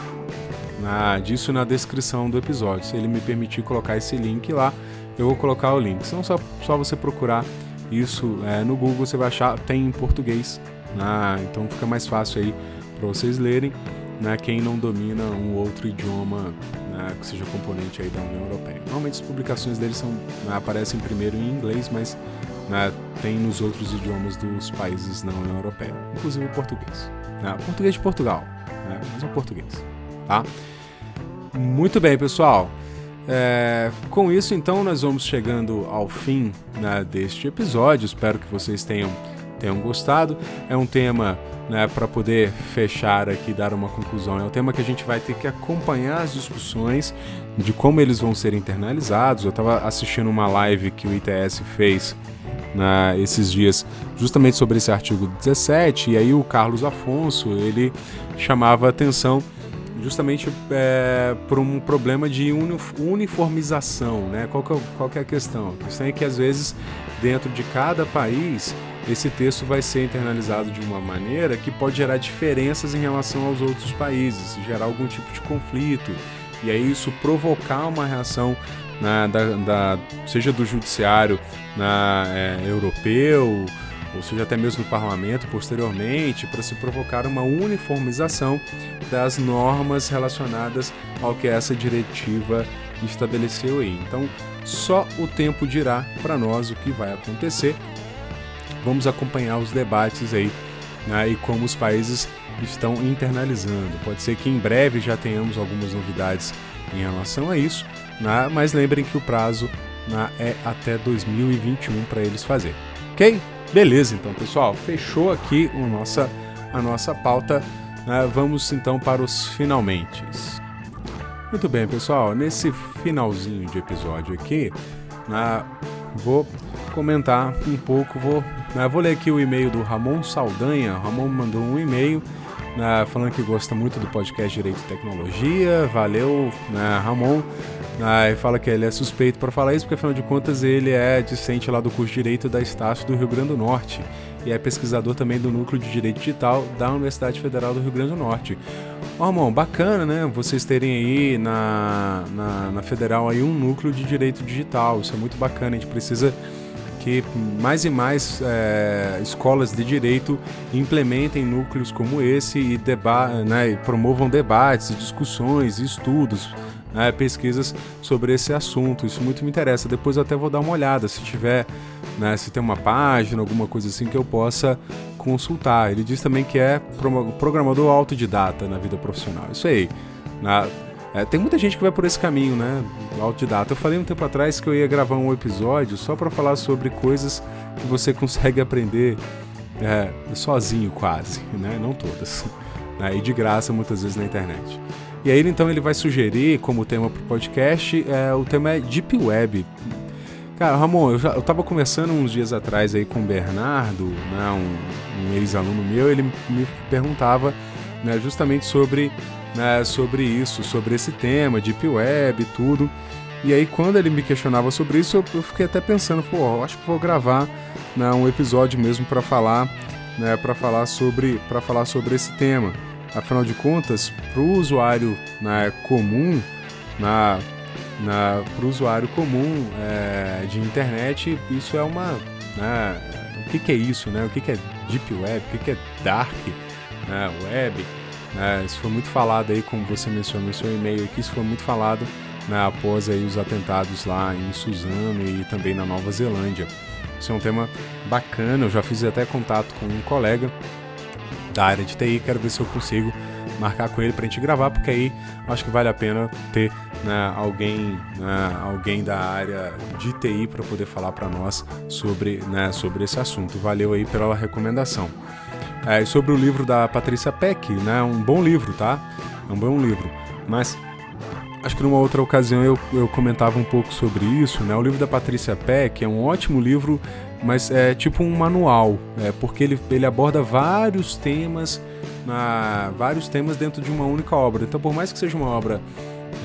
na, disso na descrição do episódio. Se ele me permitir colocar esse link lá, eu vou colocar o link. Então só, só você procurar isso é, no Google, você vai achar, tem em português. Né, então fica mais fácil aí para vocês lerem né, quem não domina um outro idioma né, que seja componente aí da União Europeia. Normalmente as publicações deles são, né, aparecem primeiro em inglês, mas né, tem nos outros idiomas dos países da União Europeia, inclusive o português. Português de Portugal, mas o português. Tá? Muito bem, pessoal. É, com isso, então, nós vamos chegando ao fim deste episódio. Espero que vocês tenham, tenham gostado. É um tema né, para poder fechar aqui, dar uma conclusão. É um tema que a gente vai ter que acompanhar as discussões de como eles vão ser internalizados. Eu estava assistindo uma live que o ITS fez né, esses dias justamente sobre esse artigo 17 e aí o Carlos Afonso ele chamava atenção justamente é, por um problema de uniformização, né? Qual que, é, qual que é a questão? A questão é que às vezes dentro de cada país esse texto vai ser internalizado de uma maneira que pode gerar diferenças em relação aos outros países, gerar algum tipo de conflito, e aí isso provocar uma reação né, da, da, seja do judiciário né, é, europeu ou seja, até mesmo no parlamento posteriormente, para se provocar uma uniformização das normas relacionadas ao que essa diretiva estabeleceu aí. Então, só o tempo dirá para nós o que vai acontecer. Vamos acompanhar os debates aí né, e como os países estão internalizando. Pode ser que em breve já tenhamos algumas novidades em relação a isso, né, mas lembrem que o prazo né, é até 2021 para eles fazer. Ok? Beleza, então pessoal, fechou aqui a nossa, a nossa pauta. Né, vamos então para os finalmente. Muito bem, pessoal, nesse finalzinho de episódio aqui, né, vou comentar um pouco, vou, né, vou ler aqui o e-mail do Ramon Saldanha. O Ramon mandou um e-mail né, falando que gosta muito do podcast Direito e Tecnologia. Valeu, né, Ramon. Né, fala que ele é suspeito para falar isso, porque afinal de contas ele é discente lá do curso de Direito da Estácio do Rio Grande do Norte e é pesquisador também do Núcleo de Direito Digital da Universidade Federal do Rio Grande do Norte. Ó, oh, irmão, bacana, né? Vocês terem aí na, na, na Federal aí um núcleo de direito digital. Isso é muito bacana. A gente precisa que mais e mais é, escolas de direito implementem núcleos como esse e, deba né, e promovam debates, discussões, estudos, né, pesquisas sobre esse assunto. Isso muito me interessa. Depois até vou dar uma olhada se tiver, né, se tem uma página, alguma coisa assim que eu possa consultar. Ele diz também que é programador autodidata na vida profissional. Isso aí. Na, é, tem muita gente que vai por esse caminho, né? Autodidata. Eu falei um tempo atrás que eu ia gravar um episódio só para falar sobre coisas que você consegue aprender é, sozinho, quase, né? Não todas. Né? E de graça, muitas vezes na internet. E aí, então, ele vai sugerir como tema para o podcast: é, o tema é Deep Web. Cara, Ramon, eu, já, eu tava conversando uns dias atrás aí com o Bernardo, né, um, um ex-aluno meu, ele me perguntava né, justamente sobre né, sobre isso, sobre esse tema, Deep Web e tudo. E aí, quando ele me questionava sobre isso, eu, fiquei até pensando, pô, acho que vou gravar né, um episódio mesmo para falar, né, para falar sobre, para falar sobre esse tema. Afinal de contas, para o usuário né, comum, na, na para o usuário comum é, de internet, isso é uma, né, o que, que, é isso, né? O que, que é Deep Web? O que, que é Dark né, Web? Né? Isso foi muito falado aí, como você mencionou no seu e-mail aqui, isso foi muito falado né, após aí os atentados lá em Suzano e também na Nova Zelândia. Isso é um tema bacana, eu já fiz até contato com um colega da área de TI, quero ver se eu consigo marcar com ele para a gente gravar, porque aí acho que vale a pena ter né, alguém, né, alguém da área de TI para poder falar para nós sobre, né, sobre esse assunto. Valeu aí pela recomendação. É, sobre o livro da Patrícia Peck, né? Um bom livro, tá? É um bom livro. Mas acho que numa outra ocasião eu, eu comentava um pouco sobre isso, né? O livro da Patrícia Peck é um ótimo livro, mas é tipo um manual, é, porque ele, ele aborda vários temas, na, vários temas dentro de uma única obra. Então, por mais que seja uma obra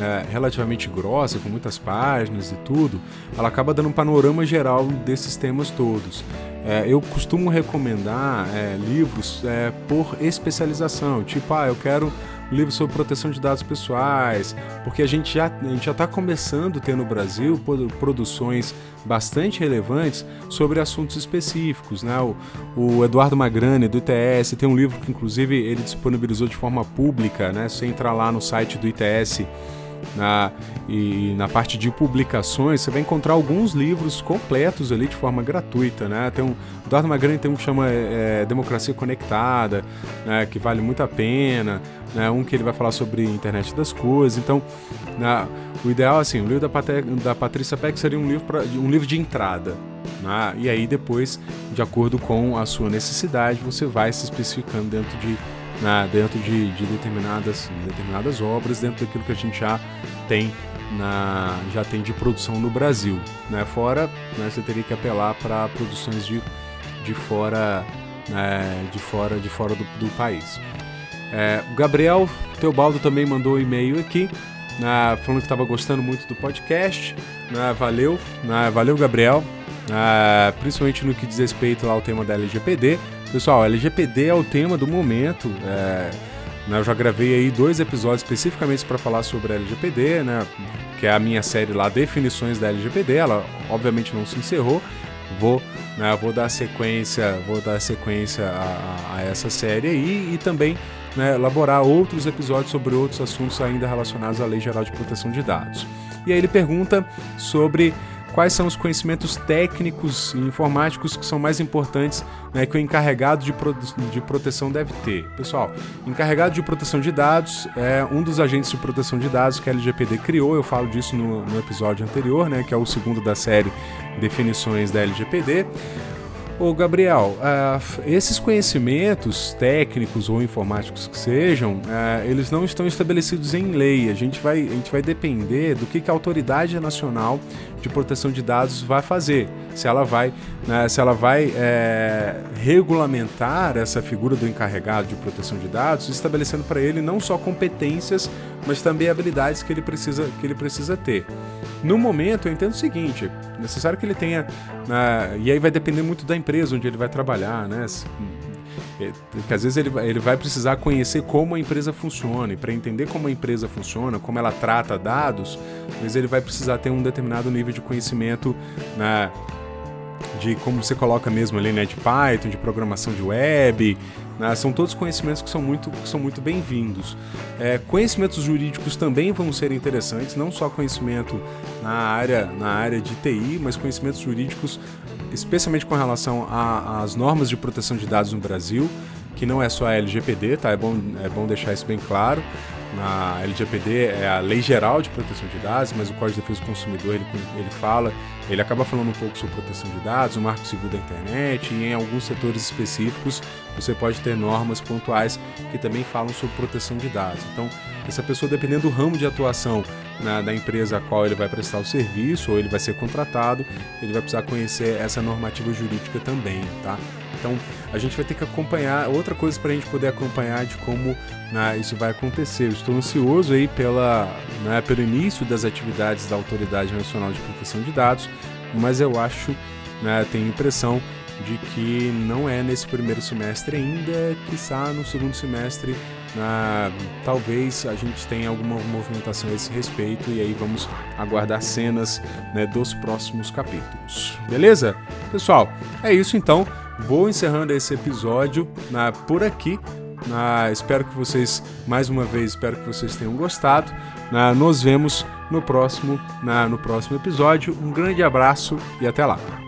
é, relativamente grossa, com muitas páginas e tudo, ela acaba dando um panorama geral desses temas todos. É, eu costumo recomendar é, livros é, por especialização, tipo, ah, eu quero livro sobre proteção de dados pessoais, porque a gente já está começando a ter no Brasil produções bastante relevantes sobre assuntos específicos, né? O, o Eduardo Magrani do ITS tem um livro que inclusive ele disponibilizou de forma pública, né? Você entrar lá no site do ITS na, e na parte de publicações, você vai encontrar alguns livros completos ali de forma gratuita, né? Tem um, o Eduardo Magrani tem um que chama é, Democracia Conectada, né, que vale muito a pena, né? Um que ele vai falar sobre internet das coisas. Então, né, o ideal, assim, o livro da, Pat da Patrícia Peck seria um livro, pra, um livro de entrada, né? E aí depois, de acordo com a sua necessidade, você vai se especificando dentro de né, dentro de, de, determinadas, determinadas obras, dentro daquilo que a gente já tem na, já tem de produção no Brasil. Né? Fora, né, você teria que apelar para produções de, de fora, né, de fora, de fora do, do país. É, Gabriel Teobaldo também mandou um e-mail aqui, né, falando que estava gostando muito do podcast. Né, valeu, né, valeu Gabriel. Né, principalmente no que diz respeito ao tema da LGPD. Pessoal, LGPD é o tema do momento. É, né, eu já gravei aí dois episódios especificamente para falar sobre LGPD, né, que é a minha série lá, Definições da LGPD. Ela obviamente não se encerrou, vou, né, vou dar sequência, vou dar sequência a, a essa série aí e também né, elaborar outros episódios sobre outros assuntos ainda relacionados à Lei Geral de Proteção de Dados. E aí ele pergunta sobre quais são os conhecimentos técnicos e informáticos que são mais importantes né, que o encarregado de, pro de proteção deve ter. Pessoal, encarregado de proteção de dados é um dos agentes de proteção de dados que a LGPD criou, eu falo disso no, no episódio anterior, né, que é o segundo da série Definições da LGPD. Ô Gabriel, uh, esses conhecimentos técnicos ou informáticos que sejam, uh, eles não estão estabelecidos em lei. A gente vai, a gente vai depender do que, que a Autoridade Nacional de Proteção de Dados vai fazer. Se ela vai, né, se ela vai é, regulamentar essa figura do encarregado de proteção de dados, estabelecendo para ele não só competências, mas também habilidades que ele precisa, que ele precisa ter. No momento, eu entendo o seguinte: é necessário que ele tenha. Uh, e aí vai depender muito da empresa onde ele vai trabalhar, né? É, porque às vezes ele, ele vai precisar conhecer como a empresa funciona, e para entender como a empresa funciona, como ela trata dados, vezes ele vai precisar ter um determinado nível de conhecimento né, de como você coloca mesmo ali, né, de Python, de programação de web, né, são todos conhecimentos que são muito, que são muito bem-vindos. É, conhecimentos jurídicos também vão ser interessantes, não só conhecimento na área, na área de TI, mas conhecimentos jurídicos, especialmente com relação às normas de proteção de dados no Brasil, que não é só a LGPD, tá? É bom, é bom deixar isso bem claro na LGPD é a Lei Geral de Proteção de Dados, mas o Código de Defesa do Consumidor ele, ele fala, ele acaba falando um pouco sobre proteção de dados, o Marco Civil da Internet e em alguns setores específicos você pode ter normas pontuais que também falam sobre proteção de dados. Então, essa pessoa, dependendo do ramo de atuação na, da empresa a qual ele vai prestar o serviço ou ele vai ser contratado, ele vai precisar conhecer essa normativa jurídica também, tá? Então, a gente vai ter que acompanhar, outra coisa para a gente poder acompanhar de como né, isso vai acontecer. Eu estou ansioso aí pela, né, pelo início das atividades da Autoridade Nacional de Proteção de Dados, mas eu acho, né, tenho impressão de que não é nesse primeiro semestre ainda, que está no segundo semestre. Na, talvez a gente tenha alguma movimentação a esse respeito e aí vamos aguardar cenas né, dos próximos capítulos. Beleza? Pessoal, é isso então. Vou encerrando esse episódio na, por aqui. Na, espero que vocês, mais uma vez, espero que vocês tenham gostado. Na, nos vemos no próximo, na, no próximo episódio. Um grande abraço e até lá.